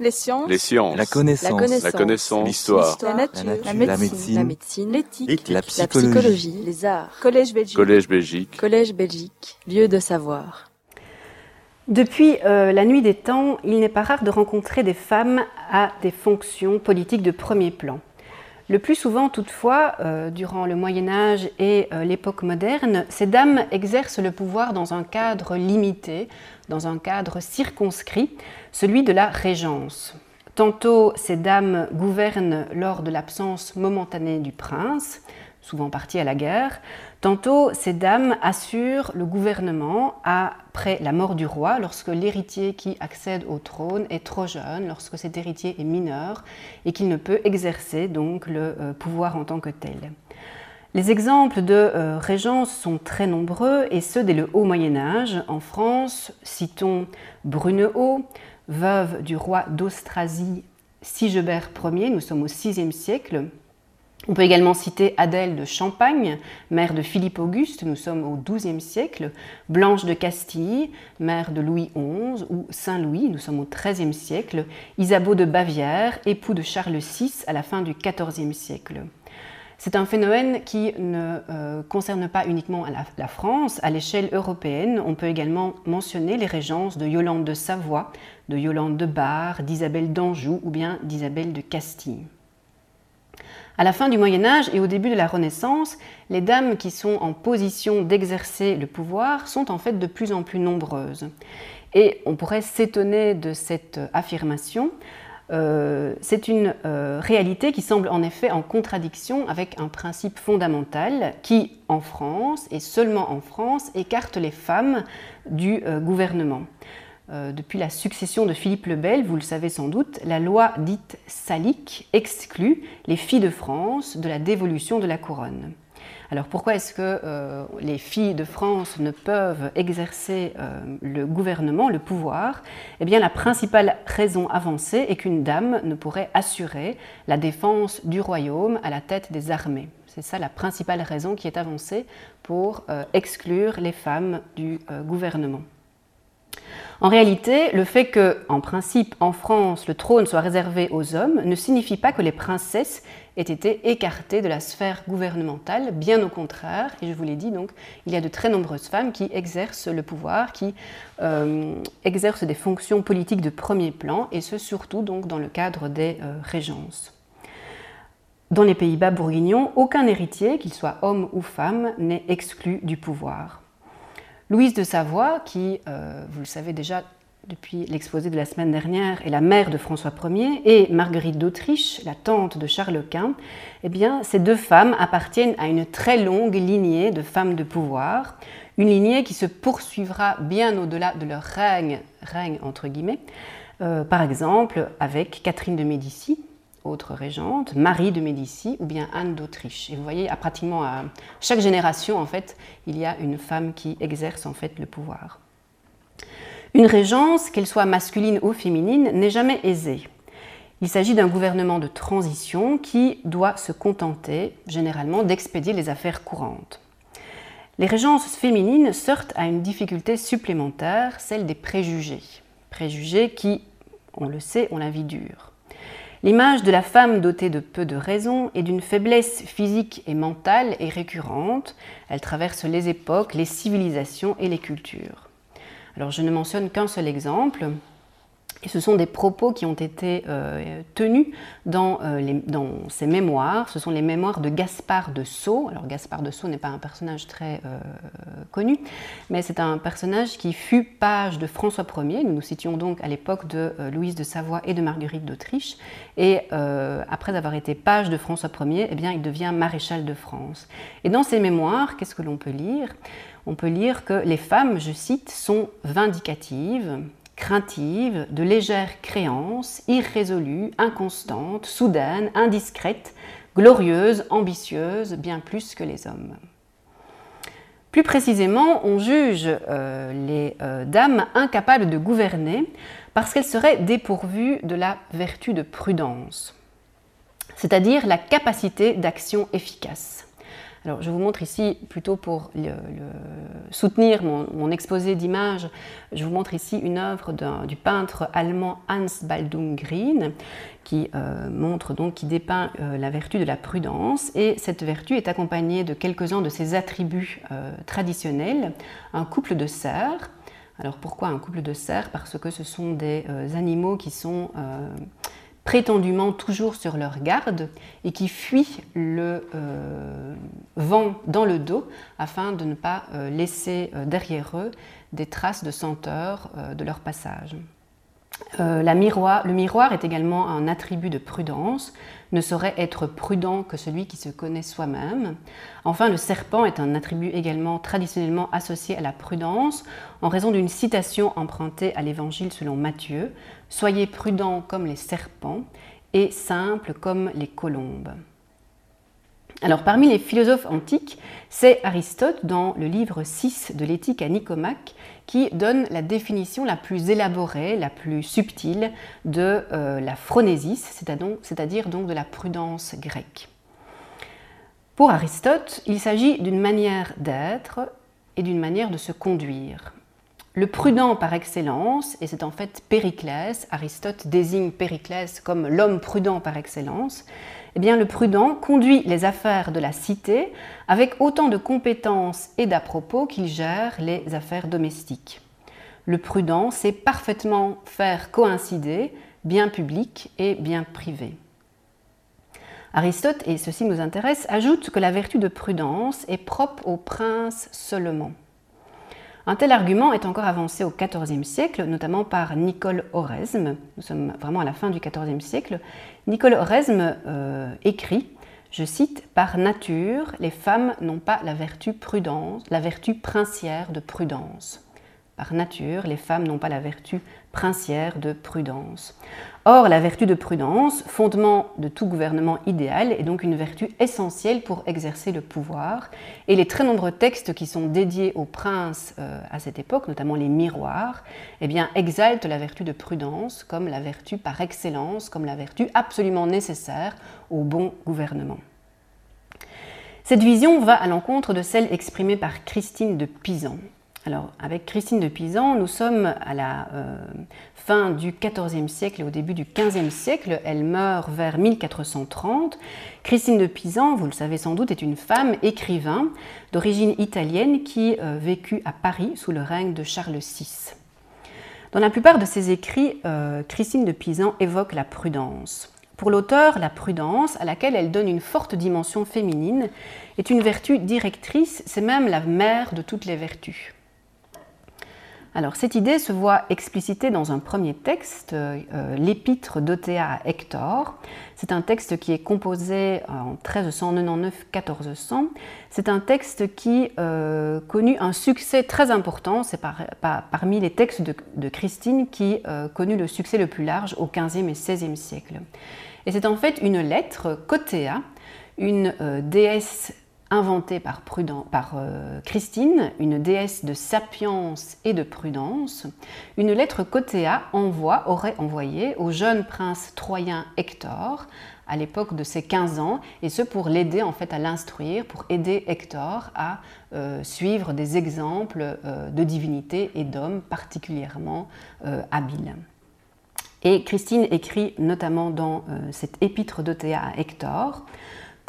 Les sciences. Les sciences. La connaissance. La connaissance. La. L'histoire. La nature. La nature. La La médecine. La. L'éthique. La La psychologie. psychologie. Les arts. Collège Belgique. Collège Belgique. Collège Belgique. Lieu de savoir. Depuis euh, la nuit des temps, il n'est pas rare de rencontrer des femmes à des fonctions politiques de premier plan. Le plus souvent, toutefois, euh, durant le Moyen Âge et euh, l'époque moderne, ces dames exercent le pouvoir dans un cadre limité, dans un cadre circonscrit, celui de la régence. Tantôt, ces dames gouvernent lors de l'absence momentanée du prince, souvent parti à la guerre, tantôt ces dames assurent le gouvernement après la mort du roi, lorsque l'héritier qui accède au trône est trop jeune, lorsque cet héritier est mineur et qu'il ne peut exercer donc le euh, pouvoir en tant que tel. Les exemples de euh, régence sont très nombreux et ceux dès le haut Moyen Âge. En France, citons Brunehaut, veuve du roi d'Austrasie Sigebert Ier, nous sommes au VIe siècle. On peut également citer Adèle de Champagne, mère de Philippe Auguste, nous sommes au XIIe siècle, Blanche de Castille, mère de Louis XI, ou Saint-Louis, nous sommes au XIIIe siècle, Isabeau de Bavière, époux de Charles VI à la fin du XIVe siècle. C'est un phénomène qui ne euh, concerne pas uniquement la, la France. À l'échelle européenne, on peut également mentionner les régences de Yolande de Savoie, de Yolande de Bar, d'Isabelle d'Anjou ou bien d'Isabelle de Castille. À la fin du Moyen Âge et au début de la Renaissance, les dames qui sont en position d'exercer le pouvoir sont en fait de plus en plus nombreuses. Et on pourrait s'étonner de cette affirmation. Euh, c'est une euh, réalité qui semble en effet en contradiction avec un principe fondamental qui, en France, et seulement en France, écarte les femmes du euh, gouvernement. Depuis la succession de Philippe le Bel, vous le savez sans doute, la loi dite salique exclut les filles de France de la dévolution de la couronne. Alors pourquoi est-ce que euh, les filles de France ne peuvent exercer euh, le gouvernement, le pouvoir? Eh bien la principale raison avancée est qu'une dame ne pourrait assurer la défense du royaume à la tête des armées. C'est ça la principale raison qui est avancée pour euh, exclure les femmes du gouvernement. En réalité, le fait que, en principe, en France, le trône soit réservé aux hommes ne signifie pas que les princesses aient été écartées de la sphère gouvernementale, bien au contraire, et je vous l'ai dit, donc, il y a de très nombreuses femmes qui exercent le pouvoir, qui euh, exercent des fonctions politiques de premier plan, et ce surtout donc dans le cadre des euh, régences. Dans les Pays-Bas bourguignons, aucun héritier, qu'il soit homme ou femme, n'est exclu du pouvoir. Louise de Savoie, qui, euh, vous le savez déjà depuis l'exposé de la semaine dernière, est la mère de François Ier, et Marguerite d'Autriche, la tante de Charles Quint, eh bien, ces deux femmes appartiennent à une très longue lignée de femmes de pouvoir, une lignée qui se poursuivra bien au-delà de leur règne, règne entre guillemets, euh, par exemple avec Catherine de Médicis, autre régente, Marie de Médicis ou bien Anne d'Autriche. Et vous voyez, à pratiquement à chaque génération, en fait, il y a une femme qui exerce en fait le pouvoir. Une régence, qu'elle soit masculine ou féminine, n'est jamais aisée. Il s'agit d'un gouvernement de transition qui doit se contenter, généralement, d'expédier les affaires courantes. Les régences féminines sortent à une difficulté supplémentaire, celle des préjugés. Préjugés qui, on le sait, ont la vie dure. L'image de la femme dotée de peu de raison et d'une faiblesse physique et mentale est récurrente. Elle traverse les époques, les civilisations et les cultures. Alors je ne mentionne qu'un seul exemple. Et ce sont des propos qui ont été euh, tenus dans, euh, les, dans, ses mémoires. Ce sont les mémoires de Gaspard de Sceaux. Alors Gaspard de Sceaux n'est pas un personnage très euh, connu, mais c'est un personnage qui fut page de François Ier. Nous nous situons donc à l'époque de Louise de Savoie et de Marguerite d'Autriche. Et après avoir été page de François Ier, eh bien, il devient maréchal de France. Et dans ses mémoires, qu'est-ce que l'on peut lire? On peut lire que les femmes, je cite, sont vindicatives, craintive, de légère créance, irrésolue, inconstante, soudaine, indiscrète, glorieuse, ambitieuse, bien plus que les hommes. Plus précisément, on juge euh, les euh, dames incapables de gouverner parce qu'elles seraient dépourvues de la vertu de prudence, c'est-à-dire la capacité d'action efficace. Alors, je vous montre ici, plutôt pour soutenir mon, exposé d'image, je vous montre ici une œuvre du peintre allemand Hans Baldung Green, qui euh, montre donc, qui dépeint euh, la vertu de la prudence. Et cette vertu est accompagnée de quelques-uns de ses attributs euh, traditionnels. Un couple de cerfs. Alors, pourquoi un couple de cerfs? Parce que ce sont des animaux qui sont prétendument toujours sur leur garde et qui fuient le euh, vent dans le dos afin de ne pas euh, laisser euh, derrière eux des traces de senteur de leur passage. le miroir est également un attribut de prudence, ne saurait être prudent que celui qui se connaît soi-même. Enfin, le serpent est un attribut également traditionnellement associé à la prudence en raison d'une citation empruntée à l'Évangile selon Matthieu, Soyez prudents comme les serpents et simples comme les colombes. Alors parmi les philosophes antiques, c'est Aristote dans le livre 6 de l'éthique à Nicomaque qui donne la définition la plus élaborée, la plus subtile de euh, la phronésis, c'est-à-dire donc de la prudence grecque. Pour Aristote, il s'agit d'une manière d'être et d'une manière de se conduire. Le prudent par excellence, et c'est en fait Périclès, Aristote désigne Périclès comme l'homme prudent par excellence, eh bien le prudent conduit les affaires de la cité avec autant de compétences et d'à-propos qu'il gère les affaires domestiques. Le prudent sait parfaitement faire coïncider bien public et bien privé. Aristote, et ceci nous intéresse, ajoute que la vertu de prudence est propre aux princes seulement. Un tel argument est encore avancé au XIVe siècle, notamment par Nicole Oresme. Nous sommes vraiment à la fin du XIVe siècle. Nicole Oresme euh, écrit, je cite, Par nature, les femmes n'ont pas la vertu prudence, la vertu princière de prudence. Par nature, les femmes n'ont pas la vertu princière de prudence. Or, la vertu de prudence, fondement de tout gouvernement idéal, est donc une vertu essentielle pour exercer le pouvoir. Et les très nombreux textes qui sont dédiés aux princes euh, à cette époque, notamment les miroirs, eh bien, exaltent la vertu de prudence comme la vertu par excellence, comme la vertu absolument nécessaire au bon gouvernement. Cette vision va à l'encontre de celle exprimée par Christine de Pisan. Alors, avec Christine de Pisan, nous sommes à la euh, du XIVe siècle et au début du XVe siècle. Elle meurt vers 1430. Christine de Pisan, vous le savez sans doute, est une femme écrivain d'origine italienne qui euh, vécut à Paris sous le règne de Charles VI. Dans la plupart de ses écrits, euh, Christine de Pisan évoque la prudence. Pour l'auteur, la prudence, à laquelle elle donne une forte dimension féminine, est une vertu directrice, c'est même la mère de toutes les vertus. Alors cette idée se voit explicitée dans un premier texte, euh, l'épître d'Othéa à Hector. C'est un texte qui est composé en 1399-1400. C'est un texte qui euh, connut un succès très important. C'est parmi les textes de, Christine qui euh, connut le succès le plus large au XVe et XVIe siècle. Et c'est en fait une lettre qu'Othéa, une déesse inventée par, euh, Christine, une déesse de sapience et de prudence, une lettre qu'Othéa envoie, aurait envoyée au jeune prince troyen Hector à l'époque de ses 15 ans, et ce pour l'aider en fait à l'instruire, pour aider Hector à euh, suivre des exemples euh, de divinités et d'hommes particulièrement habiles. Et Christine écrit notamment dans cette épître d'Othéa à Hector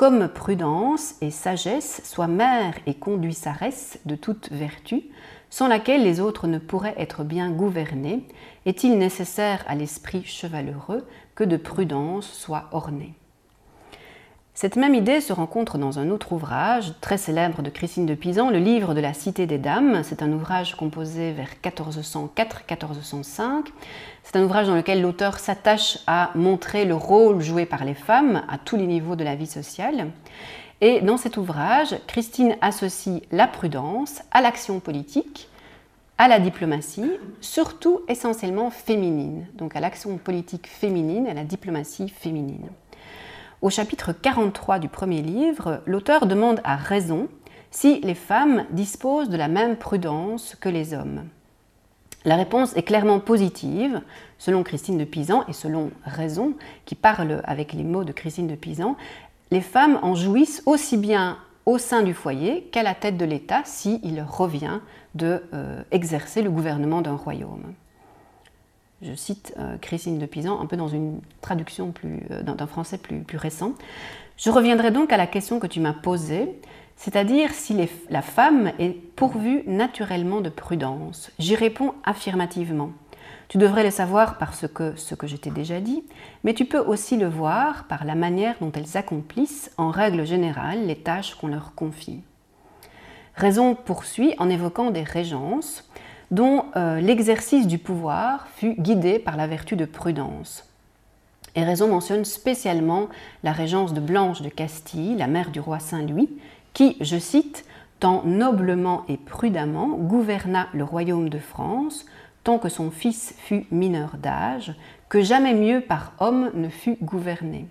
comme prudence et sagesse soit mère et conduisaresse de toute vertu, sans laquelle les autres ne pourraient être bien gouvernés, est-il nécessaire à l'esprit chevaleureux que de prudence soit orné cette même idée se rencontre dans un autre ouvrage très célèbre de Christine de Pisan, le livre de la Cité des Dames. C'est un ouvrage composé vers 1404-1405. C'est un ouvrage dans lequel l'auteur s'attache à montrer le rôle joué par les femmes à tous les niveaux de la vie sociale. Et dans cet ouvrage, Christine associe la prudence à l'action politique, à la diplomatie, surtout essentiellement féminine, donc à l'action politique féminine, à la diplomatie féminine. Au chapitre 43 du premier livre, l'auteur demande à raison si les femmes disposent de la même prudence que les hommes. La réponse est clairement positive, selon Christine de Pisan et selon Raison, qui parle avec les mots de Christine de Pisan. Les femmes en jouissent aussi bien au sein du foyer qu'à la tête de l'État s'il revient de euh, exercer le gouvernement d'un royaume. Je cite euh, Christine de Pisan un peu dans une traduction euh, d'un français plus, récent. Je reviendrai donc à la question que tu m'as posée, c'est-à-dire si la femme est pourvue naturellement de prudence. J'y réponds affirmativement. Tu devrais le savoir parce que ce que je t'ai déjà dit, mais tu peux aussi le voir par la manière dont elles accomplissent en règle générale les tâches qu'on leur confie. Raison poursuit en évoquant des régences dont euh, l'exercice du pouvoir fut guidé par la vertu de prudence. Et Raison mentionne spécialement la régence de Blanche de Castille, la mère du roi Saint-Louis, qui, je cite, tant noblement et prudemment gouverna le royaume de France, tant que son fils fut mineur d'âge, que jamais mieux par homme ne fut gouverné.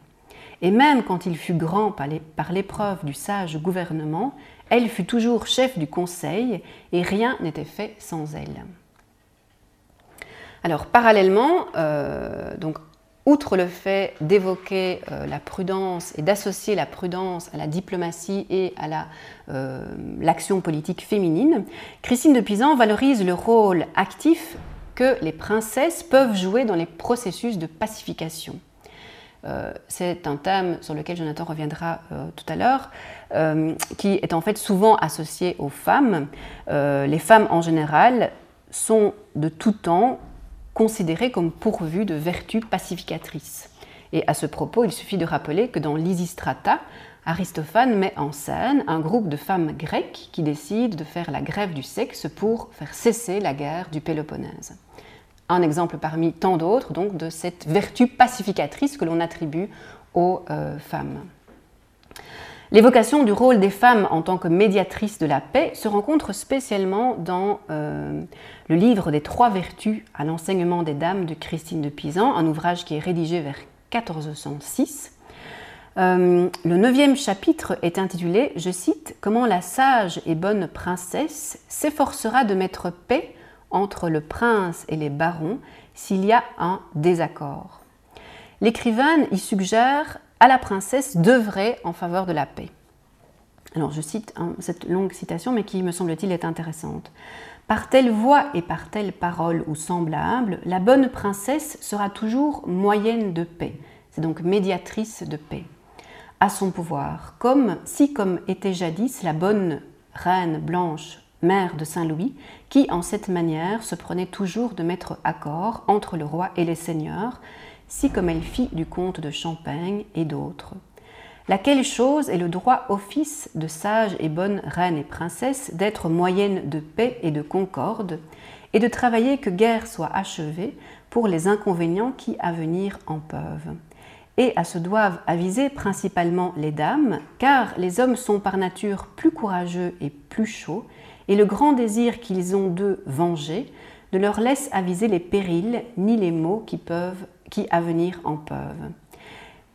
Et même quand il fut grand par l'épreuve du sage gouvernement, elle fut toujours chef du conseil et rien n'était fait sans elle. Alors parallèlement, euh, donc outre le fait d'évoquer euh, la prudence et d'associer la prudence à la diplomatie et à euh, l'action politique féminine, Christine de Pisan valorise le rôle actif que les princesses peuvent jouer dans les processus de pacification. C'est un thème sur lequel Jonathan reviendra tout à l'heure, qui est en fait souvent associé aux femmes. les femmes en général sont de tout temps considérée comme pourvue de vertus pacificatrices. Et à ce propos, il suffit de rappeler que dans l'Isistrata, Aristophane met en scène un groupe de femmes grecques qui décident de faire la grève du sexe pour faire cesser la guerre du Péloponnèse. Un exemple parmi tant d'autres donc de cette vertu pacificatrice que l'on attribue aux euh, femmes. L'évocation du rôle des femmes en tant que médiatrices de la paix se rencontre spécialement dans euh, le livre des trois vertus à l'enseignement des dames de Christine de Pisan, un ouvrage qui est rédigé vers 1406. Euh, le neuvième chapitre est intitulé, je cite, Comment la sage et bonne princesse s'efforcera de mettre paix entre le prince et les barons s'il y a un désaccord. L'écrivaine y suggère à la princesse d'œuvrer en faveur de la paix. Alors je cite cette longue citation, mais qui me semble-t-il est intéressante. Par telle voix et par telle parole ou semblable, la bonne princesse sera toujours moyenne de paix, c'est donc médiatrice de paix, à son pouvoir, comme si comme était jadis la bonne reine blanche, mère de Saint-Louis, qui en cette manière se prenait toujours de mettre accord entre le roi et les seigneurs, si comme elle fit du comte de Champagne et d'autres. Laquelle chose est le droit office de sage et bonne reine et princesse d'être moyenne de paix et de concorde, et de travailler que guerre soit achevée pour les inconvénients qui à venir en peuvent? Et à ce doivent aviser principalement les dames, car les hommes sont par nature plus courageux et plus chauds, et le grand désir qu'ils ont d'eux venger ne leur laisse aviser les périls ni les maux qui peuvent qui à venir en peuvent.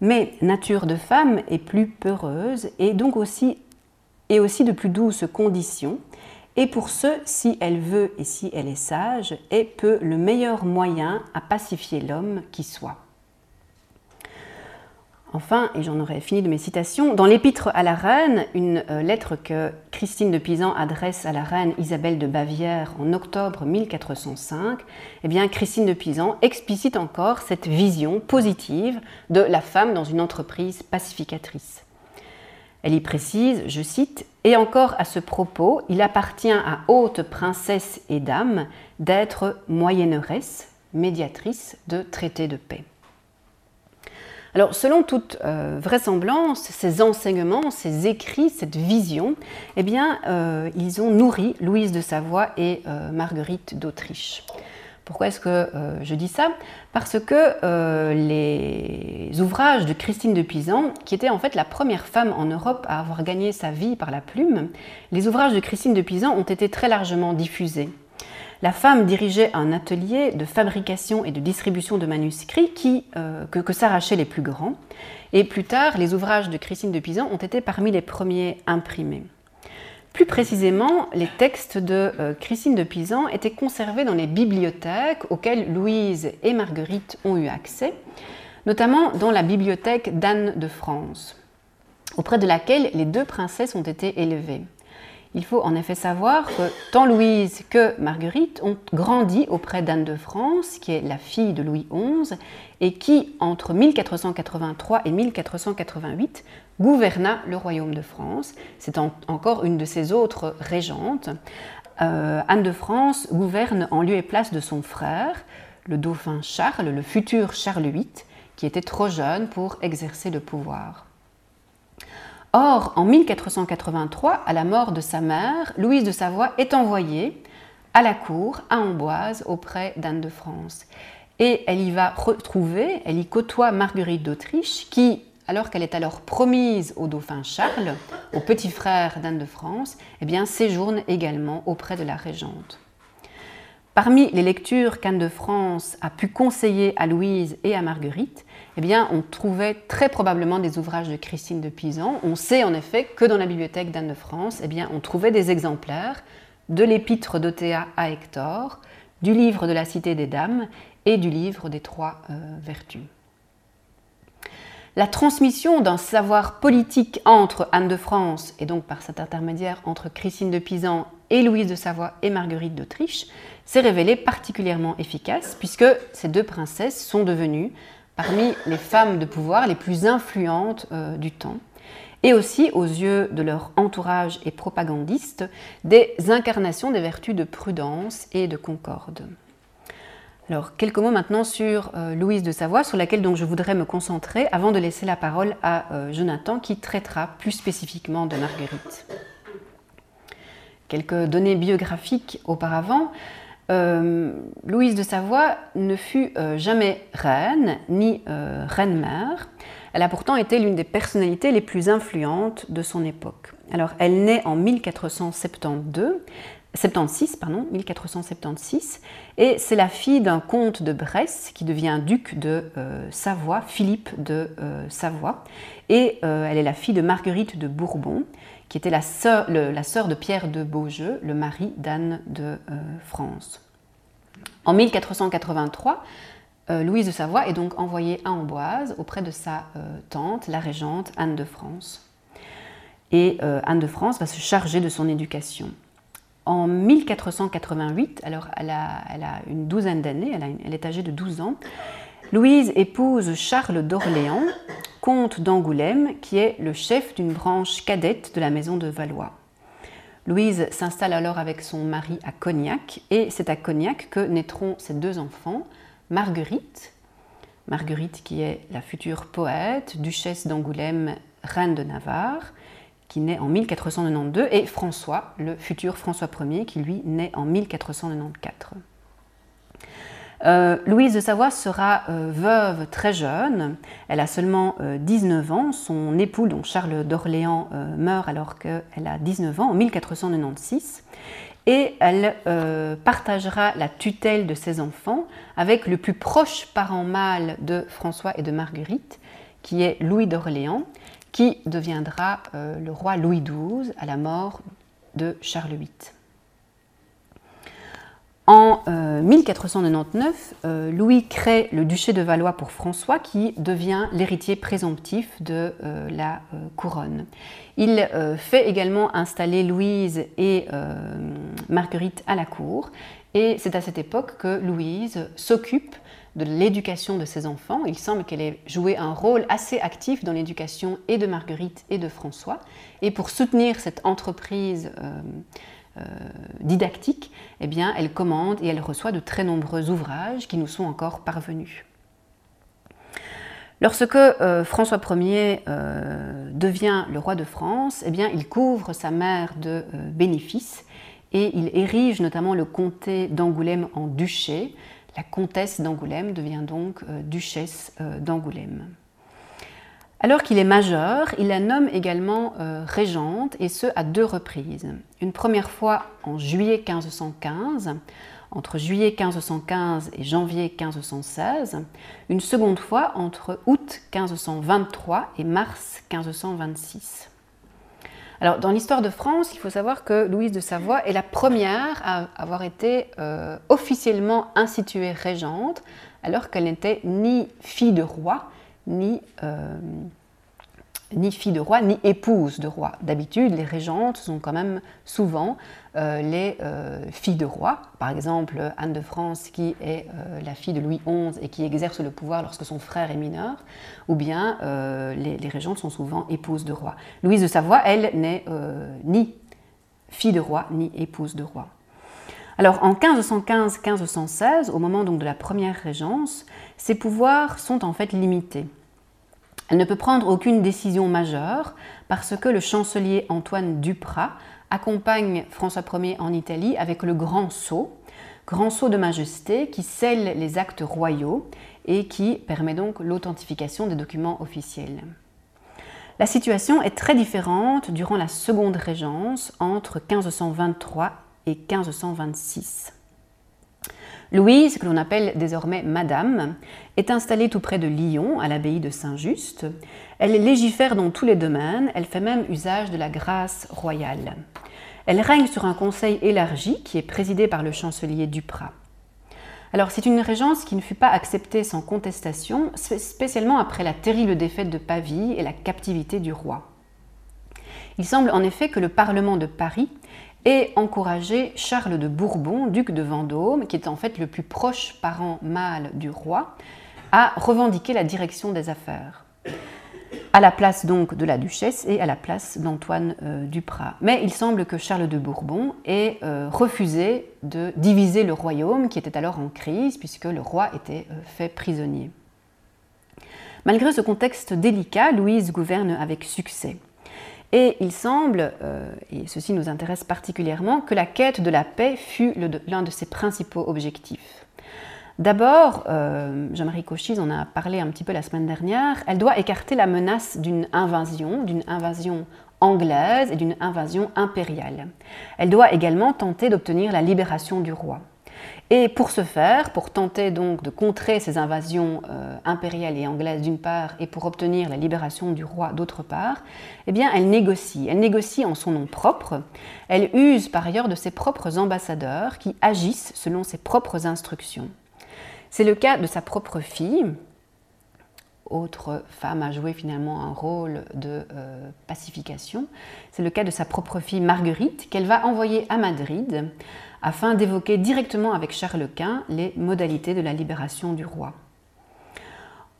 Mais nature de femme est plus peureuse et donc aussi, et aussi de plus douces conditions, et pour ce, si elle veut et si elle est sage, est peu le meilleur moyen à pacifier l'homme qui soit. Enfin, et j'en aurai fini de mes citations, dans l'Épître à la reine, une euh, lettre que Christine de Pisan adresse à la reine Isabelle de Bavière en octobre 1405, eh bien, Christine de Pisan explicite encore cette vision positive de la femme dans une entreprise pacificatrice. Elle y précise, je cite, Et encore à ce propos, il appartient à haute princesse et dame d'être moyenneresse, médiatrice de traités de paix. Alors, selon toute euh, vraisemblance, ces enseignements, ces écrits, cette vision, eh bien, euh, ils ont nourri Louise de Savoie et euh, Marguerite d'Autriche. Pourquoi est-ce que je dis ça? Parce que les ouvrages de Christine de Pisan, qui était en fait la première femme en Europe à avoir gagné sa vie par la plume, les ouvrages de Christine de Pisan ont été très largement diffusés la femme dirigeait un atelier de fabrication et de distribution de manuscrits euh, que, s'arrachaient les plus grands. Et plus tard, les ouvrages de Christine de Pisan ont été parmi les premiers imprimés. Plus précisément, les textes de euh, Christine de Pisan étaient conservés dans les bibliothèques auxquelles Louise et Marguerite ont eu accès, notamment dans la bibliothèque d'Anne de France. auprès de laquelle les deux princesses ont été élevées. Il faut en effet savoir que tant Louise que Marguerite ont grandi auprès d'Anne de France, qui est la fille de Louis XI, et qui, entre 1483 et 1488, gouverna le royaume de France. C'est encore une de ses autres régentes. Euh, Anne de France gouverne en lieu et place de son frère, le dauphin Charles, le futur Charles VIII, qui était trop jeune pour exercer le pouvoir. Or, en 1483, à la mort de sa mère, Louise de Savoie est envoyée à la cour, à Amboise, auprès d'Anne de France. Et elle y va retrouver, elle y côtoie Marguerite d'Autriche, qui, alors qu'elle est alors promise au dauphin Charles, au petit frère d'Anne de France, eh bien, séjourne également auprès de la régente. Parmi les lectures qu'Anne de France a pu conseiller à Louise et à Marguerite, eh on trouvait très probablement des ouvrages de Christine de Pisan. On sait en effet que dans la bibliothèque d'Anne de France, eh on trouvait des exemplaires de l'épître d'Othéa à Hector, du livre de la Cité des Dames et du livre des Trois euh, Vertus. La transmission d'un savoir politique entre Anne de France et donc par cet intermédiaire entre Christine de Pisan et Louise de Savoie et Marguerite d'Autriche s'est révélée particulièrement efficace puisque ces deux princesses sont devenues parmi les femmes de pouvoir les plus influentes euh, du temps, et aussi aux yeux de leur entourage et propagandistes des incarnations des vertus de prudence et de concorde. Alors, quelques mots maintenant sur euh, Louise de Savoie, sur laquelle je voudrais me concentrer avant de laisser la parole à euh, Jonathan qui traitera plus spécifiquement de Marguerite. Quelques données biographiques auparavant. Euh, Louise de Savoie ne fut euh, jamais reine ni euh, reine-mère. Elle a pourtant été l'une des personnalités les plus influentes de son époque. Alors, elle naît en 1472, 76, pardon, 1476, et c'est la fille d'un comte de Bresse qui devient duc de Savoie, Philippe de Savoie, et elle est la fille de Marguerite de Bourbon, qui était la sœur, de Pierre de Beaujeu, le mari d'Anne de France. En 1483, euh, Louise de Savoie est donc envoyée à Amboise auprès de sa euh, tante, la régente Anne de France. Et Anne de France va se charger de son éducation. En 1488, alors elle a, une douzaine d'années, elle, elle, est âgée de 12 ans, Louise épouse Charles d'Orléans, comte d'Angoulême, qui est le chef d'une branche cadette de la maison de Valois. Louise s'installe alors avec son mari à Cognac, et c'est à Cognac que naîtront ses deux enfants, Marguerite, Marguerite qui est la future poète, duchesse d'Angoulême, reine de Navarre, qui naît en 1492, et François, le futur François Ier, qui lui naît en 1494. Euh, Louise de Savoie sera euh, veuve très jeune, elle a seulement 19 euh, ans, son époux, donc Charles d'Orléans, meurt alors qu'elle a 19 ans, en 1496, et elle partagera la tutelle de ses enfants avec le plus proche parent mâle de François et de Marguerite, qui est Louis d'Orléans, qui deviendra le roi Louis XII à la mort de Charles VIII. En 1499, euh, euh, Louis crée le duché de Valois pour François qui devient l'héritier présomptif de euh, la couronne. Il fait également installer Louise et Marguerite à la cour et c'est à cette époque que Louise s'occupe de l'éducation de ses enfants. Il semble qu'elle ait joué un rôle assez actif dans l'éducation et de Marguerite et de François. Et pour soutenir cette entreprise euh, didactique, eh bien, elle commande et elle reçoit de très nombreux ouvrages qui nous sont encore parvenus. Lorsque euh, François Ier euh, devient le roi de France, eh il couvre sa mère de bénéfices et il érige notamment le comté d'Angoulême en duché. La comtesse d'Angoulême devient donc duchesse d'Angoulême. Alors qu'il est majeur, il la nomme également euh, régente, et ce à deux reprises. Une première fois en juillet 1515, entre juillet 1515 et janvier 1516, une seconde fois entre août 1523 et mars 1526. Alors, dans l'histoire de France, il faut savoir que Louise de Savoie est la première à avoir été euh, officiellement instituée régente, alors qu'elle n'était ni fille de roi, ni, euh, ni fille de roi, ni épouse de roi. D'habitude, les régentes sont quand même souvent euh, les euh, filles de roi. Par exemple, Anne de France, qui est la fille de Louis XI et qui exerce le pouvoir lorsque son frère est mineur, ou bien les, les, régentes sont souvent épouses de roi. Louise de Savoie, elle, n'est ni fille de roi, ni épouse de roi. Alors en 1515-1516, au moment donc de la première régence, ses pouvoirs sont en fait limités. Elle ne peut prendre aucune décision majeure parce que le chancelier Antoine Duprat accompagne François Ier en Italie avec le grand sceau, grand sceau de majesté qui scelle les actes royaux et qui permet donc l'authentification des documents officiels. La situation est très différente durant la seconde régence entre 1523 et 1526. Louise, que l'on appelle désormais Madame, est installée tout près de Lyon, à l'abbaye de Saint-Just. Elle légifère dans tous les domaines, elle fait même usage de la grâce royale. Elle règne sur un conseil élargi qui est présidé par le chancelier Duprat. Alors c'est une régence qui ne fut pas acceptée sans contestation, spécialement après la terrible défaite de Pavie et la captivité du roi. Il semble en effet que le Parlement de Paris ait encouragé Charles de Bourbon, duc de Vendôme, qui est en fait le plus proche parent mâle du roi, à revendiquer la direction des affaires à la place donc de la duchesse et à la place d'Antoine euh, Duprat. Mais il semble que Charles de Bourbon ait euh, refusé de diviser le royaume qui était alors en crise puisque le roi était euh, fait prisonnier. Malgré ce contexte délicat, Louise gouverne avec succès. Et il semble, et ceci nous intéresse particulièrement, que la quête de la paix fut l'un de ses principaux objectifs. D'abord, euh, Jean-Marie Cochise en a parlé un petit peu la semaine dernière, elle doit écarter la menace d'une invasion, d'une invasion anglaise et d'une invasion impériale. Elle doit également tenter d'obtenir la libération du roi. Et pour ce faire, pour tenter donc de contrer ces invasions euh, impériales et anglaises d'une part et pour obtenir la libération du roi d'autre part, eh bien elle négocie. Elle négocie en son nom propre. Elle use par ailleurs de ses propres ambassadeurs qui agissent selon ses propres instructions. C'est le cas de sa propre fille, autre femme a joué finalement un rôle de euh, pacification. C'est le cas de sa propre fille Marguerite qu'elle va envoyer à Madrid afin d'évoquer directement avec Charles Quint les modalités de la libération du roi.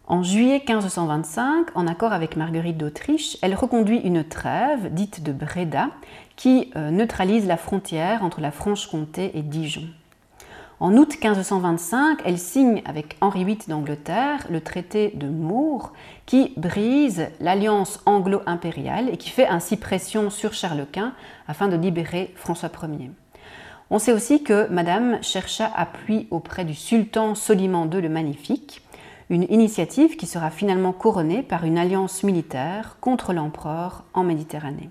En juillet 1525, en accord avec Marguerite d'Autriche, elle reconduit une trêve dite de Breda qui euh, neutralise la frontière entre la Franche-Comté et Dijon. En août 1525, elle signe avec Henri VIII d'Angleterre le traité de Moore qui brise l'alliance anglo-impériale et qui fait ainsi pression sur Charles Quint afin de libérer François Ier. On sait aussi que Madame chercha appui auprès du sultan Soliman II le Magnifique, une initiative qui sera finalement couronnée par une alliance militaire contre l'empereur en Méditerranée.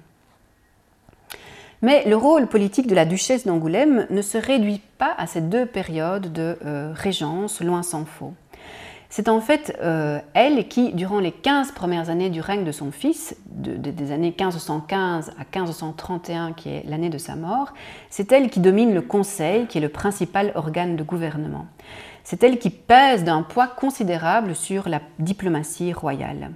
Mais le rôle politique de la duchesse d'Angoulême ne se réduit pas à ces deux périodes de euh, régence, loin s'en faut. C'est en fait euh, elle qui, durant les 15 premières années du règne de son fils, des années 1515 à 1531, qui est l'année de sa mort, c'est elle qui domine le Conseil, qui est le principal organe de gouvernement. C'est elle qui pèse d'un poids considérable sur la diplomatie royale.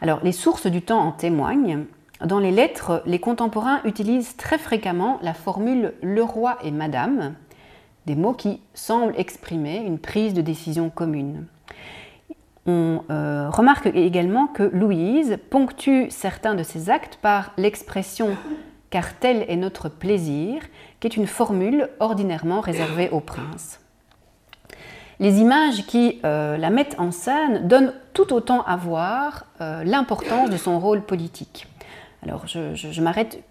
Alors, les sources du temps en témoignent. Dans les lettres, les contemporains utilisent très fréquemment la formule le roi et madame, des mots qui semblent exprimer une prise de décision commune. On euh, remarque également que Louise ponctue certains de ses actes par l'expression car tel est notre plaisir, qui est une formule ordinairement réservée aux princes. Les images qui euh, la mettent en scène donnent tout autant à voir euh, l'importance de son rôle politique. Alors je, m'arrête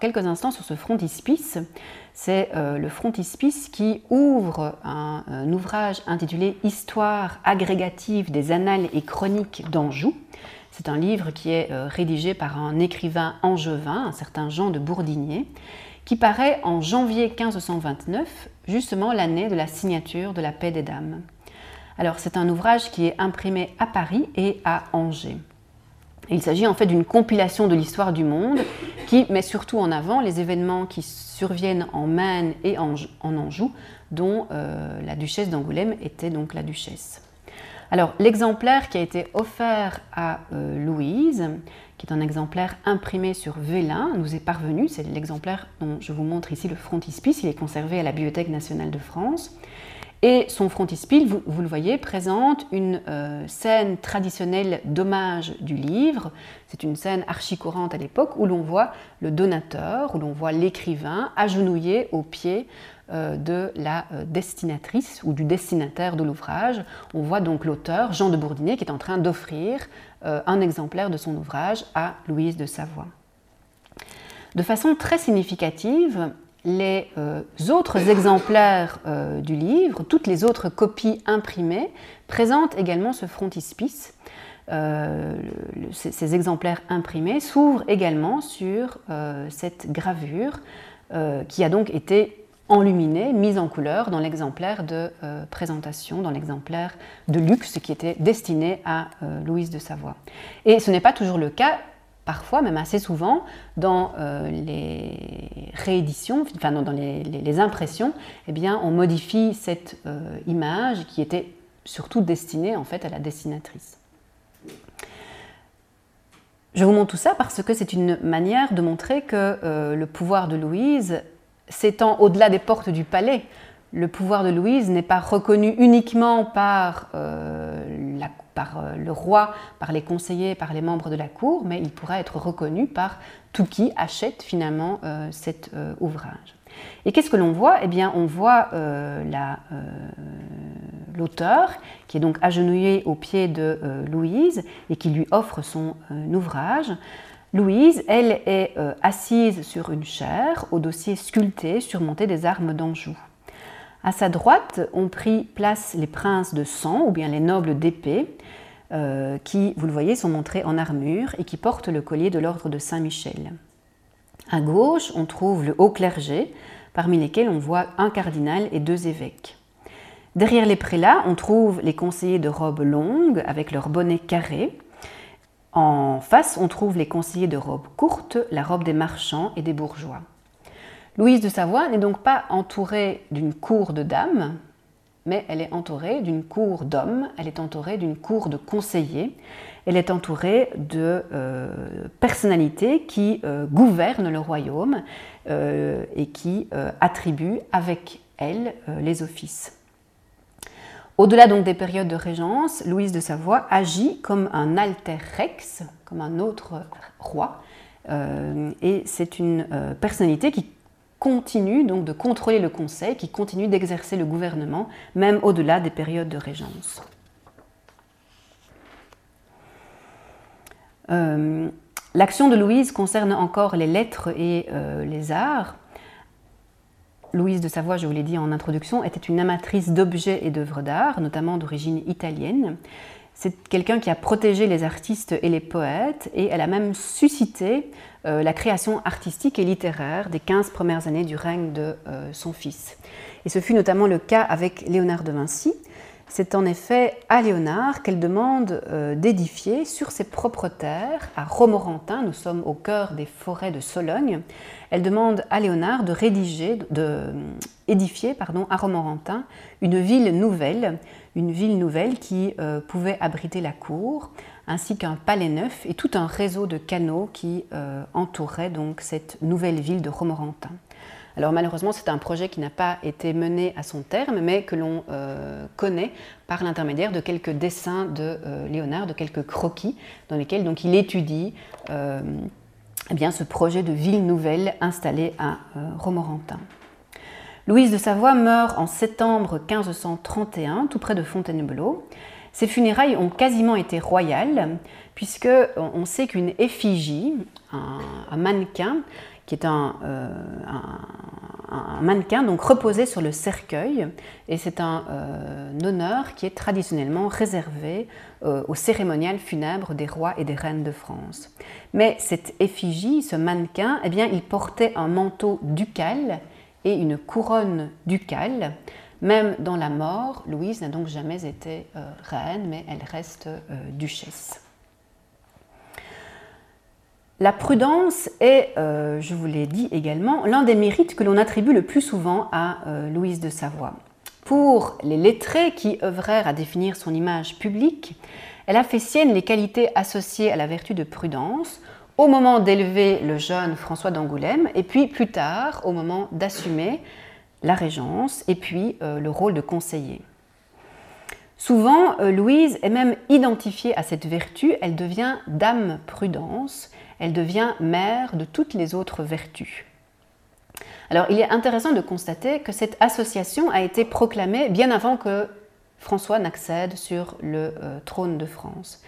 quelques instants sur ce frontispice. C'est euh, le frontispice qui ouvre un, ouvrage intitulé Histoire agrégative des annales et chroniques d'Anjou. C'est un livre qui est euh, rédigé par un écrivain angevin, un certain Jean de Bourdigné, qui paraît en janvier 1529, justement l'année de la signature de la paix des dames. Alors c'est un ouvrage qui est imprimé à Paris et à Angers. Il s'agit en fait d'une compilation de l'histoire du monde qui met surtout en avant les événements qui surviennent en Maine et en, Anjou, dont euh, la duchesse d'Angoulême était donc la duchesse. Alors, l'exemplaire qui a été offert à euh, Louise, qui est un exemplaire imprimé sur vélin, nous est parvenu. C'est l'exemplaire dont je vous montre ici le frontispice. Il est conservé à la Bibliothèque nationale de France. Et son frontispice, vous, le voyez, présente une euh, scène traditionnelle d'hommage du livre. C'est une scène archi-courante à l'époque où l'on voit le donateur, où l'on voit l'écrivain agenouillé au pied euh, de la euh, destinatrice ou du destinataire de l'ouvrage. On voit donc l'auteur, Jean de Bourdinet, qui est en train d'offrir un exemplaire de son ouvrage à Louise de Savoie. De façon très significative, les euh, autres exemplaires euh, du livre, toutes les autres copies imprimées, présentent également ce frontispice. Euh, ces, exemplaires imprimés s'ouvrent également sur cette gravure qui a donc été enluminée, mise en couleur dans l'exemplaire de présentation, dans l'exemplaire de luxe qui était destiné à Louise de Savoie. Et ce n'est pas toujours le cas parfois, même assez souvent, dans euh, les rééditions, enfin dans les, impressions, eh bien, on modifie cette euh, image qui était surtout destinée en fait à la dessinatrice. Je vous montre tout ça parce que c'est une manière de montrer que euh, le pouvoir de Louise s'étend au-delà des portes du palais. Le pouvoir de Louise n'est pas reconnu uniquement par par euh, le roi, par les conseillers, par les membres de la cour, mais il pourra être reconnu par tout qui achète finalement euh, cet euh, ouvrage. Et qu'est-ce que l'on voit? Eh bien, on voit l'auteur qui est donc agenouillé au pied de Louise et qui lui offre son ouvrage. Louise, elle est assise sur une chaire au dossier sculpté surmonté des armes d'Anjou. À sa droite ont pris place les princes de sang ou bien les nobles d'épée, euh, qui, vous le voyez, sont montrés en armure et qui portent le collier de l'ordre de Saint-Michel. À gauche, on trouve le haut clergé, parmi lesquels on voit un cardinal et deux évêques. Derrière les prélats, on trouve les conseillers de robe longue avec leur bonnet carré. En face, on trouve les conseillers de robe courte, la robe des marchands et des bourgeois. Louise de Savoie n'est donc pas entourée d'une cour de dames, mais elle est entourée d'une cour d'hommes, elle est entourée d'une cour de conseillers, elle est entourée de euh, personnalités qui euh, gouvernent le royaume euh, et qui attribuent avec elle les offices. Au-delà donc des périodes de régence, Louise de Savoie agit comme un alter rex, comme un autre roi, et c'est une personnalité qui continue donc de contrôler le Conseil, qui continue d'exercer le gouvernement, même au-delà des périodes de régence. Euh, l'action de Louise concerne encore les lettres et euh, les arts. Louise de Savoie, je vous l'ai dit en introduction, était une amatrice d'objets et d'œuvres d'art, notamment d'origine italienne. C'est quelqu'un qui a protégé les artistes et les poètes et elle a même suscité euh, la création artistique et littéraire des 15 premières années du règne de euh, son fils. Et ce fut notamment le cas avec Léonard de Vinci. C'est en effet à Léonard qu'elle demande euh, d'édifier sur ses propres terres, à Romorantin, nous sommes au cœur des forêts de Sologne, elle demande à Léonard de rédiger, de édifier à Romorantin une ville nouvelle une ville nouvelle qui pouvait abriter la cour, ainsi qu'un palais neuf et tout un réseau de canaux qui euh, entourait donc cette nouvelle ville de Romorantin. Alors malheureusement, c'est un projet qui n'a pas été mené à son terme, mais que l'on euh, connaît par l'intermédiaire de quelques dessins de Léonard, de quelques croquis, dans lesquels donc, il étudie eh bien, ce projet de ville nouvelle installée à Romorantin. Louise de Savoie meurt en septembre 1531, tout près de Fontainebleau. Ses funérailles ont quasiment été royales, puisque on sait qu'une effigie, un, mannequin, qui est un, euh, mannequin donc reposé sur le cercueil, et c'est un, euh, honneur qui est traditionnellement réservé euh, au cérémonial des rois et des reines de France. Mais cette effigie, ce mannequin, eh bien, il portait un manteau ducal et une couronne ducale. Même dans la mort, Louise n'a donc jamais été euh, reine, mais elle reste euh, duchesse. La prudence est, euh, je vous l'ai dit également, l'un des mérites que l'on attribue le plus souvent à Louise de Savoie. Pour les lettrés qui œuvrèrent à définir son image publique, elle a fait sienne les qualités associées à la vertu de prudence au moment d'élever le jeune François d'Angoulême et puis plus tard au moment d'assumer la régence et puis euh, le rôle de conseiller. Souvent, euh, Louise est même identifiée à cette vertu, elle devient dame prudence, elle devient mère de toutes les autres vertus. Alors il est intéressant de constater que cette association a été proclamée bien avant que François n'accède sur le euh, trône de France.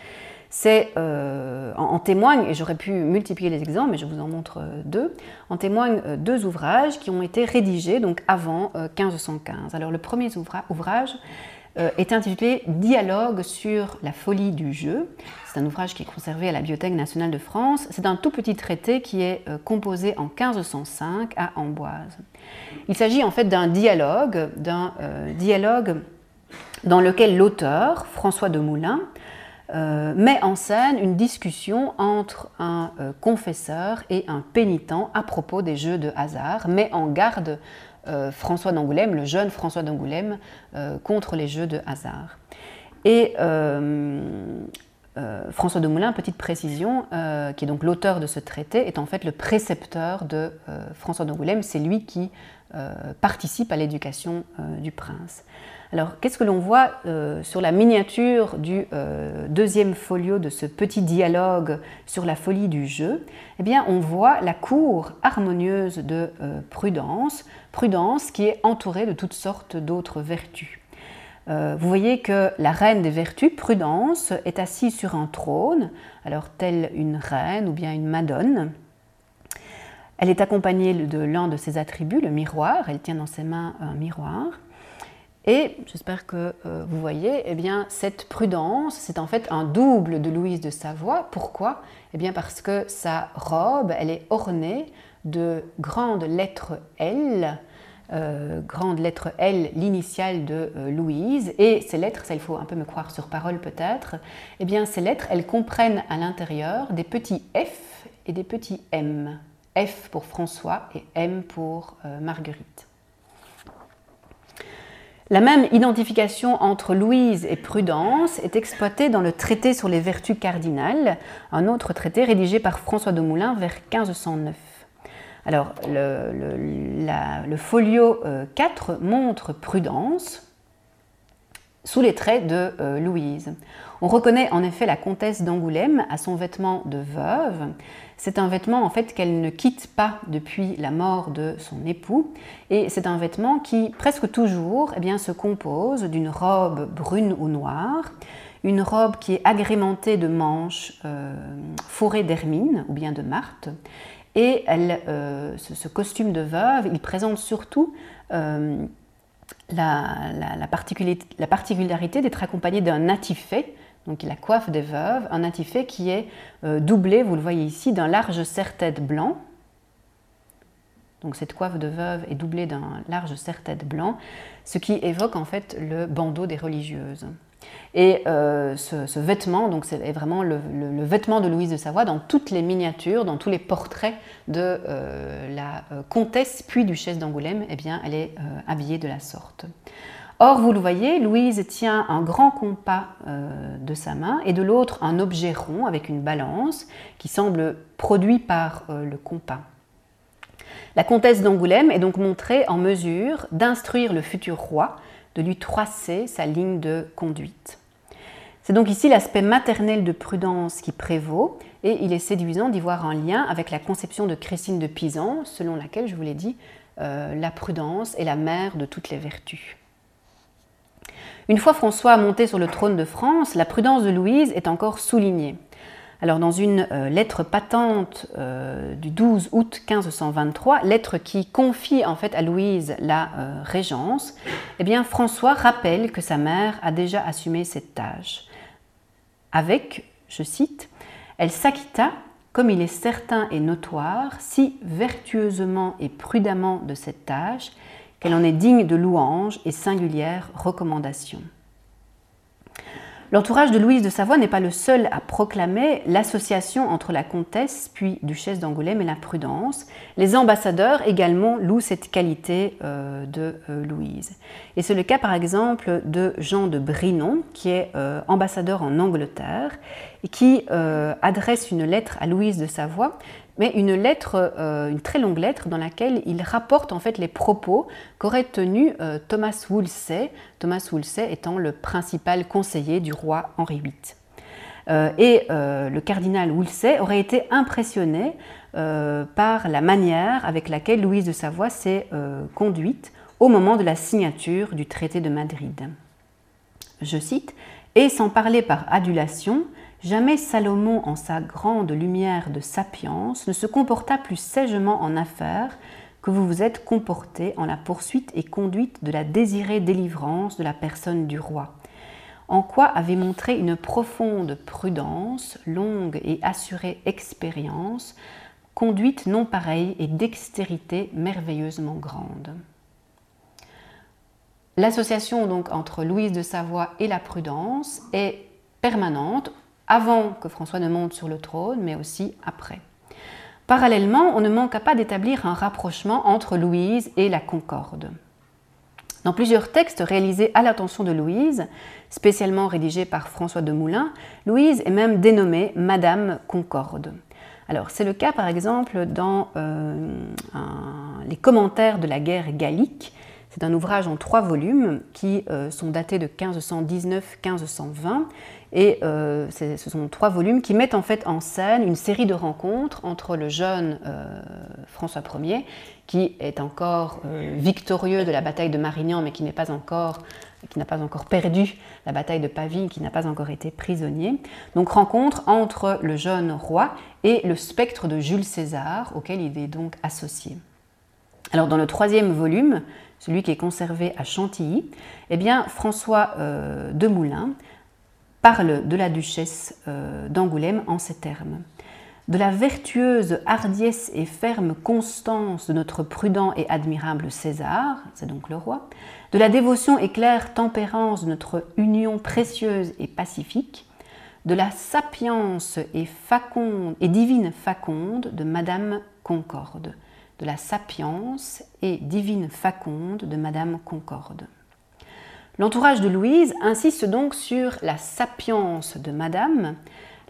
C'est euh, en, témoigne, et j'aurais pu multiplier les exemples, mais je vous en montre euh, deux, en témoignent deux ouvrages qui ont été rédigés donc avant 1515. Alors le premier ouvrage est intitulé Dialogue sur la folie du jeu. C'est un ouvrage qui est conservé à la Bibliothèque nationale de France. C'est un tout petit traité qui est composé en 1505 à Amboise. Il s'agit en fait d'un dialogue, d'un dialogue dans lequel l'auteur, François de Moulin, euh, met en scène une discussion entre un euh, confesseur et un pénitent à propos des jeux de hasard, met en garde euh, François d'Angoulême, le jeune François d'Angoulême, contre les jeux de hasard. Et François de Moulin, petite précision, qui est donc l'auteur de ce traité, est en fait le précepteur de François d'Angoulême, c'est lui qui participe à l'éducation du prince. Alors, qu'est-ce que l'on voit euh, sur la miniature du euh, deuxième folio de ce petit dialogue sur la folie du jeu? Eh bien, on voit la cour harmonieuse de euh, Prudence, Prudence qui est entourée de toutes sortes d'autres vertus. vous voyez que la reine des vertus, Prudence, est assise sur un trône, alors telle une reine ou bien une madone. Elle est accompagnée de l'un de ses attributs, le miroir. Elle tient dans ses mains un miroir. Et j'espère que euh, vous voyez, eh bien, cette prudence, c'est en fait un double de Louise de Savoie. Pourquoi? Eh bien, parce que sa robe, elle est ornée de grandes lettres L, euh, grande L, l'initiale de euh, Louise. Et ces lettres, ça il faut un peu me croire sur parole peut-être, eh bien, ces lettres, elles comprennent à l'intérieur des petits F et des petits M. F pour François et M pour Marguerite. La même identification entre Louise et Prudence est exploitée dans le traité sur les vertus cardinales, un autre traité rédigé par François de Moulin vers 1509. Alors, le, folio 4 euh, montre Prudence sous les traits de euh, Louise. On reconnaît en effet la comtesse d'Angoulême à son vêtement de veuve. C'est un vêtement en fait qu'elle ne quitte pas depuis la mort de son époux. Et c'est un vêtement qui presque toujours eh se compose d'une robe brune ou noire, une robe qui est agrémentée de manches euh, fourrées d'hermine ou bien de martre et euh, ce, costume de veuve, il présente surtout la, la, particularité d'être accompagné d'un natifet donc la coiffe des veuves, un natifé qui est euh, doublé, vous le voyez ici, d'un large serre-tête blanc. Donc cette coiffe de veuve est doublée d'un large serre-tête blanc, ce qui évoque en fait le bandeau des religieuses. Et euh, ce, vêtement, donc c'est vraiment le, vêtement de Louise de Savoie dans toutes les miniatures, dans tous les portraits de euh, la comtesse puis duchesse d'Angoulême, eh bien, elle est habillée de la sorte. Or, vous le voyez, Louise tient un grand compas euh, de sa main et de l'autre un objet rond avec une balance qui semble produit par euh, le compas. La comtesse d'Angoulême est donc montrée en mesure d'instruire le futur roi, de lui tracer sa ligne de conduite. C'est donc ici l'aspect maternel de prudence qui prévaut et il est séduisant d'y voir un lien avec la conception de Christine de Pisan, selon laquelle, je vous l'ai dit, euh, la prudence est la mère de toutes les vertus. Une fois François monté sur le trône de France, la prudence de Louise est encore soulignée. Alors dans une euh, lettre patente euh, du 12 août 1523, lettre qui confie en fait à Louise la euh, régence, eh bien François rappelle que sa mère a déjà assumé cette tâche. Avec, je cite, elle s'acquitta, comme il est certain et notoire, si vertueusement et prudemment de cette tâche qu'elle en est digne de louange et singulière recommandation. L'entourage de Louise de Savoie n'est pas le seul à proclamer l'association entre la comtesse puis duchesse d'Angoulême et la prudence. Les ambassadeurs également louent cette qualité euh, de euh, Louise. Et c'est le cas par exemple de Jean de Brinon, qui est euh, ambassadeur en Angleterre et qui adresse une lettre à Louise de Savoie mais une lettre, euh, une très longue lettre dans laquelle il rapporte en fait les propos qu'aurait tenus euh, Thomas Wolsey, Thomas Wolsey étant le principal conseiller du roi Henri VIII. Euh, et le cardinal Wolsey aurait été impressionné par la manière avec laquelle Louise de Savoie s'est conduite au moment de la signature du traité de Madrid. Je cite, Et sans parler par adulation, Jamais Salomon, en sa grande lumière de sapience, ne se comporta plus sagement en affaires que vous vous êtes comporté en la poursuite et conduite de la désirée délivrance de la personne du roi. En quoi avait montré une profonde prudence, longue et assurée expérience, conduite non pareille et dextérité merveilleusement grande. L'association donc entre Louise de Savoie et la prudence est permanente avant que François ne monte sur le trône, mais aussi après. Parallèlement, on ne manqua pas d'établir un rapprochement entre Louise et la Concorde. Dans plusieurs textes réalisés à l'attention de Louise, spécialement rédigés par François de Moulin, Louise est même dénommée Madame Concorde. Alors c'est le cas par exemple dans euh, les commentaires de la guerre gallique. C'est un ouvrage en trois volumes qui euh, sont datés de 1519-1520 et euh, ce sont trois volumes qui mettent en fait en scène une série de rencontres entre le jeune euh, François Ier, qui est encore euh, victorieux de la bataille de Marignan, mais qui n'est pas encore qui n'a pas encore perdu la bataille de Pavie, qui n'a pas encore été prisonnier. Donc rencontre entre le jeune roi et le spectre de Jules César, auquel il est donc associé. Alors dans le troisième volume, celui qui est conservé à Chantilly, eh bien François de Moulins parle de la duchesse euh, d'Angoulême en ces termes. De la vertueuse hardiesse et ferme constance de notre prudent et admirable César, c'est donc le roi, de la dévotion et claire tempérance de notre union précieuse et pacifique, de la sapience et, faconde, et divine faconde de Madame Concorde, de la sapience et divine faconde de Madame Concorde. L'entourage de Louise insiste donc sur la sapience de Madame,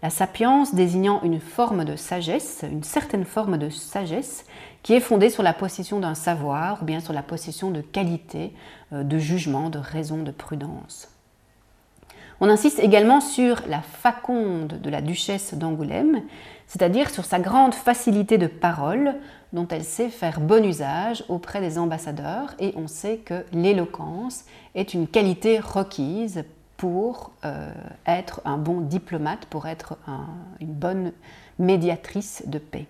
la sapience désignant une forme de sagesse, une certaine forme de sagesse qui est fondée sur la possession d'un savoir ou bien sur la possession de qualité, euh, de jugement, de raison, de prudence. On insiste également sur la faconde de la duchesse d'Angoulême, c'est-à-dire sur sa grande facilité de parole dont elle sait faire bon usage auprès des ambassadeurs et on sait que l'éloquence est une qualité requise pour euh, être un bon diplomate, pour être une bonne médiatrice de paix.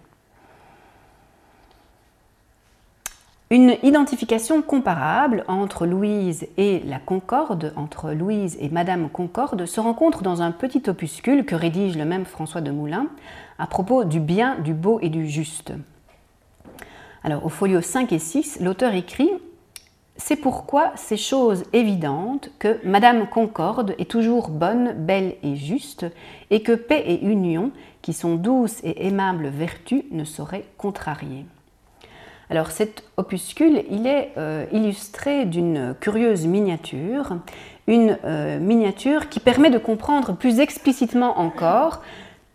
Une identification comparable entre Louise et la Concorde, entre Louise et Madame Concorde, se rencontre dans un petit opuscule que rédige le même François de Moulins à propos du bien, du beau et du juste. Alors, au folio 5 et 6, l'auteur écrit C'est pourquoi c'est chose évidente que Madame Concorde est toujours bonne, belle et juste, et que paix et union, qui sont douces et aimables vertus, ne sauraient contrarier. Alors cet opuscule, il est euh, illustré d'une curieuse miniature, une euh, miniature qui permet de comprendre plus explicitement encore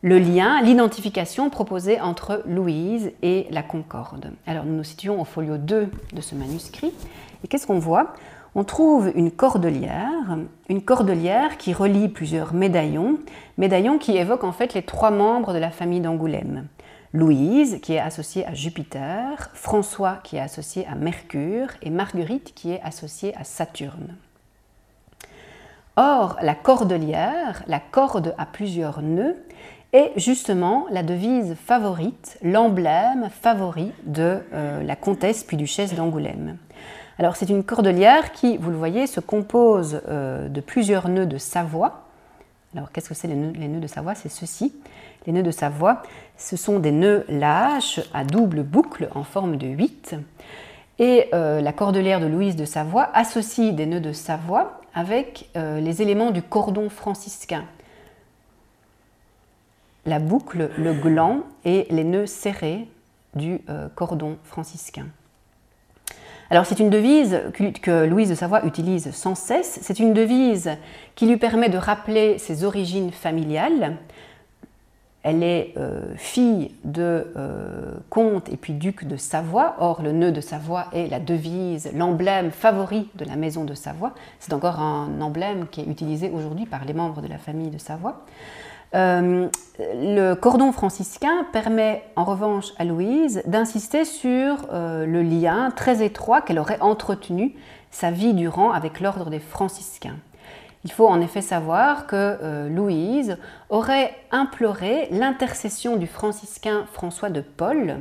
le lien, l'identification proposée entre Louise et la Concorde. Alors nous nous situons au folio 2 de ce manuscrit. Et qu'est-ce qu'on voit? On trouve une cordelière, une cordelière qui relie plusieurs médaillons, médaillons qui évoquent en fait les trois membres de la famille d'Angoulême. Louise, qui est associée à Jupiter, François, qui est associé à Mercure, et Marguerite, qui est associée à Saturne. Or, la cordelière, la corde à plusieurs nœuds, est justement la devise favorite, l'emblème favori de euh, la comtesse puis duchesse d'Angoulême. Alors c'est une cordelière qui, vous le voyez, se compose euh, de plusieurs nœuds de Savoie. Alors qu'est-ce que c'est les nœuds, de Savoie? C'est ceci. Les nœuds de Savoie, ce sont des nœuds lâches à double boucle en forme de 8. Et euh, la cordelière de Louise de Savoie associe des nœuds de Savoie avec les éléments du cordon franciscain. La boucle, le gland et les nœuds serrés du euh, cordon franciscain. Alors c'est une devise que Louise de Savoie utilise sans cesse. C'est une devise qui lui permet de rappeler ses origines familiales. Elle est euh, fille de euh, comte et puis duc de Savoie. Or, le nœud de Savoie est la devise, l'emblème favori de la maison de Savoie. C'est encore un emblème qui est utilisé aujourd'hui par les membres de la famille de Savoie. Euh, le cordon franciscain permet en revanche à Louise d'insister sur le lien très étroit qu'elle aurait entretenu sa vie durant avec l'ordre des franciscains. Il faut en effet savoir que euh, Louise aurait imploré l'intercession du franciscain François de Paul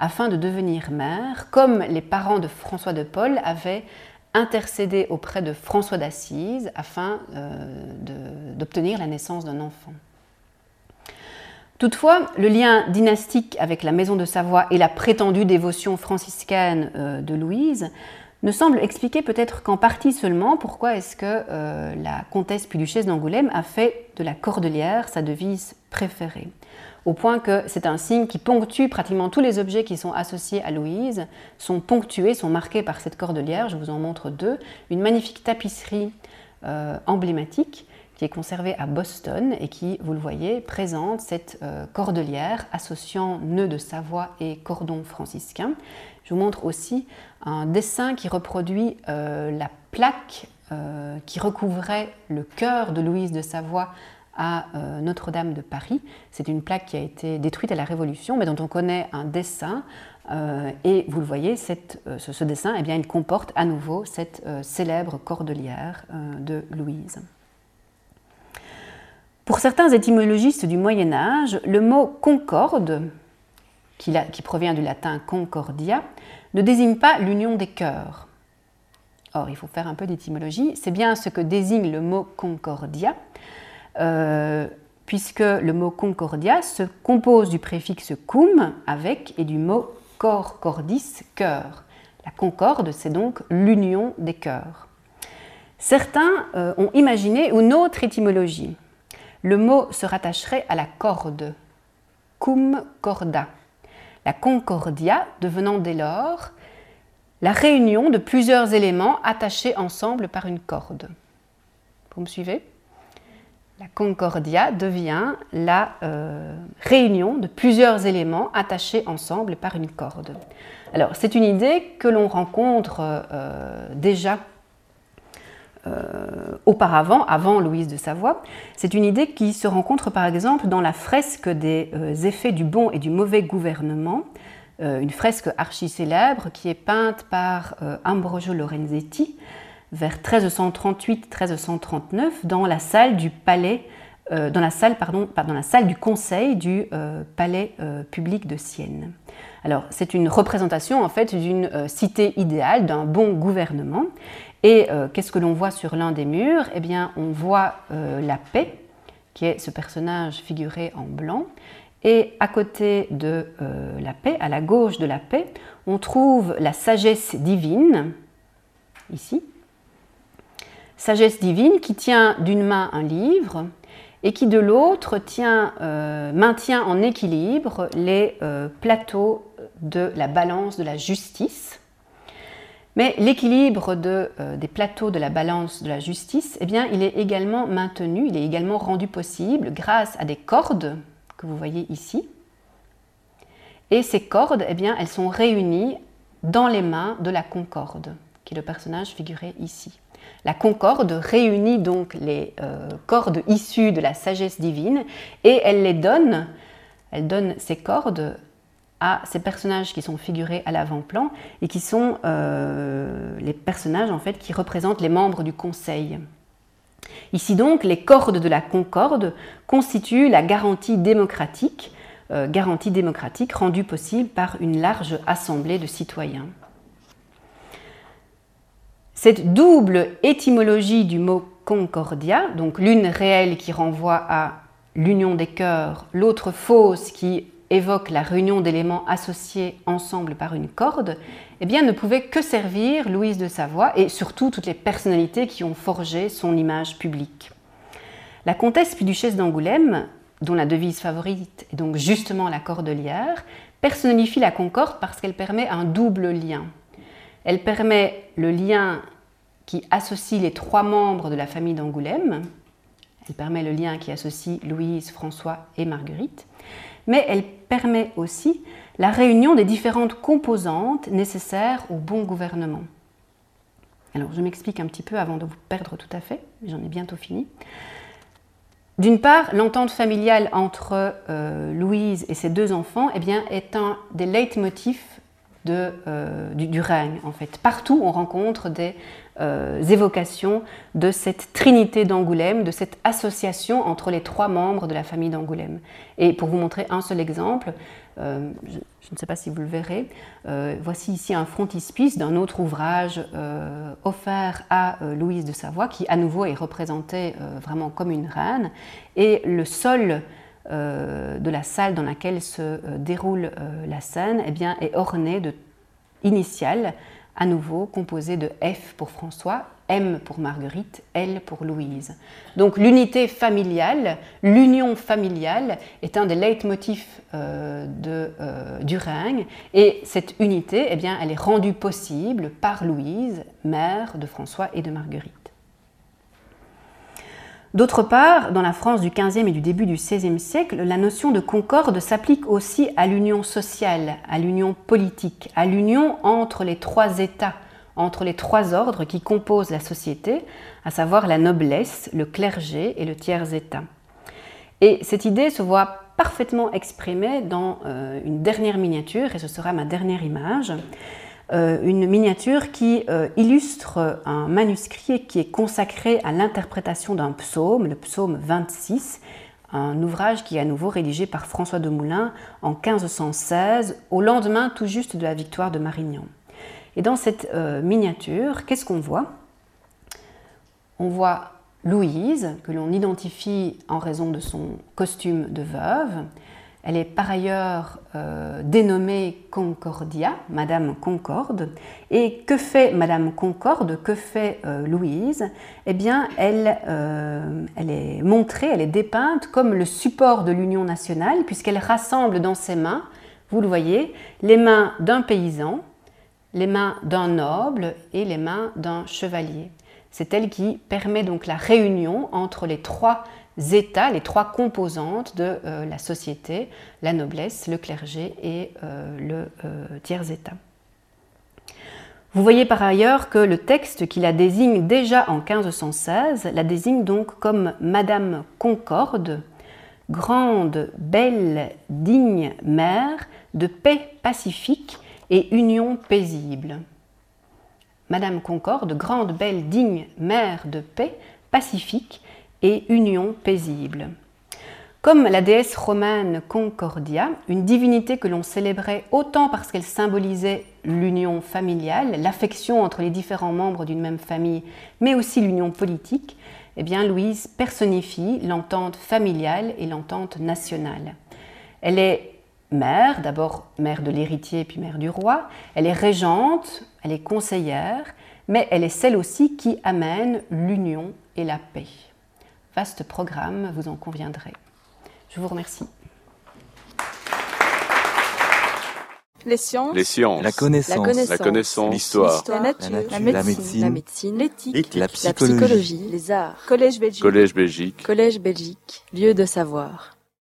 afin de devenir mère, comme les parents de François de Paul avaient intercédé auprès de François d'Assise afin euh, d'obtenir la naissance d'un enfant. Toutefois, le lien dynastique avec la maison de Savoie et la prétendue dévotion franciscaine euh, de Louise ne semble expliquer peut-être qu'en partie seulement pourquoi est-ce que euh, la comtesse puis duchesse d'Angoulême a fait de la cordelière sa devise préférée. Au point que c'est un signe qui ponctue pratiquement tous les objets qui sont associés à Louise, sont ponctués, sont marqués par cette cordelière. Je vous en montre deux. Une magnifique tapisserie euh, emblématique qui est conservée à Boston et qui, vous le voyez, présente cette euh, cordelière associant nœud de Savoie et cordon franciscain. Je vous montre aussi un dessin qui reproduit euh, la plaque euh, qui recouvrait le cœur de Louise de Savoie à Notre-Dame de Paris. C'est une plaque qui a été détruite à la Révolution, mais dont on connaît un dessin. et vous le voyez, ce, dessin, eh bien, il comporte à nouveau cette célèbre cordelière de Louise. Pour certains étymologistes du Moyen Âge, le mot concorde, qui, provient du latin concordia, ne désigne pas l'union des cœurs. Or, il faut faire un peu d'étymologie. C'est bien ce que désigne le mot concordia, euh, puisque le mot concordia se compose du préfixe cum avec et du mot cor cordis, cœur. La concorde, c'est donc l'union des cœurs. Certains euh, ont imaginé une autre étymologie. Le mot se rattacherait à la corde, cum corda, la concordia devenant dès lors la réunion de plusieurs éléments attachés ensemble par une corde. Vous me suivez? La concordia devient la euh, réunion de plusieurs éléments attachés ensemble par une corde. Alors c'est une idée que l'on rencontre euh, déjà auparavant, avant Louise de Savoie. C'est une idée qui se rencontre par exemple dans la fresque des euh, effets du bon et du mauvais gouvernement, euh, une fresque archi célèbre qui est peinte par Ambrogio Lorenzetti vers 1338-1339 dans la salle du palais dans la salle du conseil du palais public de Sienne. Alors, c'est une représentation en fait d'une cité idéale, d'un bon gouvernement, et euh, qu'est-ce que l'on voit sur l'un des murs? Eh bien, on voit euh, la paix, qui est ce personnage figuré en blanc. Et à côté de euh, la paix, à la gauche de la paix, on trouve la sagesse divine, ici. Sagesse divine qui tient d'une main un livre et qui de l'autre maintient en équilibre les plateaux de la balance de la justice mais l'équilibre euh, des plateaux de la balance de la justice, eh bien, il est également maintenu, il est également rendu possible grâce à des cordes que vous voyez ici. Et ces cordes, eh bien, elles sont réunies dans les mains de la concorde, qui est le personnage figuré ici. La concorde réunit donc les euh, cordes issues de la sagesse divine et elle les donne, elle donne ces cordes à ces personnages qui sont figurés à l'avant-plan et qui sont euh, les personnages en fait qui représentent les membres du Conseil. Ici donc, les cordes de la concorde constituent la garantie démocratique, euh, garantie démocratique rendue possible par une large assemblée de citoyens. Cette double étymologie du mot concordia, donc l'une réelle qui renvoie à l'union des cœurs, l'autre fausse qui évoque la réunion d'éléments associés ensemble par une corde, eh bien, ne pouvait que servir Louise de Savoie et surtout toutes les personnalités qui ont forgé son image publique. La comtesse puis duchesse d'Angoulême, dont la devise favorite est donc justement la cordelière, personnifie la concorde parce qu'elle permet un double lien. Elle permet le lien qui associe les trois membres de la famille d'Angoulême. Elle permet le lien qui associe Louise, François et Marguerite. Mais elle permet aussi la réunion des différentes composantes nécessaires au bon gouvernement. Alors, je m'explique un petit peu avant de vous perdre tout à fait, j'en ai bientôt fini. D'une part, l'entente familiale entre euh, Louise et ses deux enfants eh bien, est un des leitmotifs euh, du, règne. En fait. Partout, on rencontre des euh, évocations de cette trinité d'Angoulême, de cette association entre les trois membres de la famille d'Angoulême. Et pour vous montrer un seul exemple, euh, je, ne sais pas si vous le verrez, euh, voici ici un frontispice d'un autre ouvrage offert à Louise de Savoie, qui à nouveau est représenté vraiment comme une reine. Et le sol de la salle dans laquelle se déroule la scène eh bien, est orné de initiales à nouveau composé de F pour François, M pour Marguerite, L pour Louise. Donc l'unité familiale, l'union familiale est un des leitmotifs euh, euh, du règne et cette unité, eh bien, elle est rendue possible par Louise, mère de François et de Marguerite. D'autre part, dans la France du XVe et du début du XVIe siècle, la notion de concorde s'applique aussi à l'union sociale, à l'union politique, à l'union entre les trois États, entre les trois ordres qui composent la société, à savoir la noblesse, le clergé et le tiers-État. Et cette idée se voit parfaitement exprimée dans euh, une dernière miniature, et ce sera ma dernière image, une miniature qui euh, illustre un manuscrit qui est consacré à l'interprétation d'un psaume, le psaume 26, un ouvrage qui est à nouveau rédigé par François de Moulin en 1516, au lendemain tout juste de la victoire de Marignan. Et dans cette euh, miniature, qu'est-ce qu'on voit? On voit Louise, que l'on identifie en raison de son costume de veuve, elle est par ailleurs euh, dénommée Concordia, Madame Concorde. Et que fait Madame Concorde? Que fait euh, Louise? Eh bien, elle, euh, elle est montrée, elle est dépeinte comme le support de l'Union nationale, puisqu'elle rassemble dans ses mains, vous le voyez, les mains d'un paysan, les mains d'un noble et les mains d'un chevalier. C'est elle qui permet donc la réunion entre les trois les trois composantes de euh, la société, la noblesse, le clergé et euh, le euh, tiers-état. Vous voyez par ailleurs que le texte qui la désigne déjà en 1516 la désigne donc comme Madame Concorde, grande, belle, digne mère de paix pacifique et union paisible. Madame Concorde, grande, belle, digne mère de paix pacifique et union paisible. Comme la déesse romane Concordia, une divinité que l'on célébrait autant parce qu'elle symbolisait l'union familiale, l'affection entre les différents membres d'une même famille, mais aussi l'union politique, eh bien Louise personnifie l'entente familiale et l'entente nationale. Elle est mère, d'abord mère de l'héritier puis mère du roi, elle est régente, elle est conseillère, mais elle est celle aussi qui amène l'union et la paix. Vaste programme, vous en conviendrez. Je vous remercie. Les sciences. Les sciences. La connaissance. La connaissance. L'histoire. La, nature. La, médecine. médecine. L'éthique. La, psychologie. Les arts. Collège Belgique. Collège Belgique. Collège Belgique. Lieu de savoir.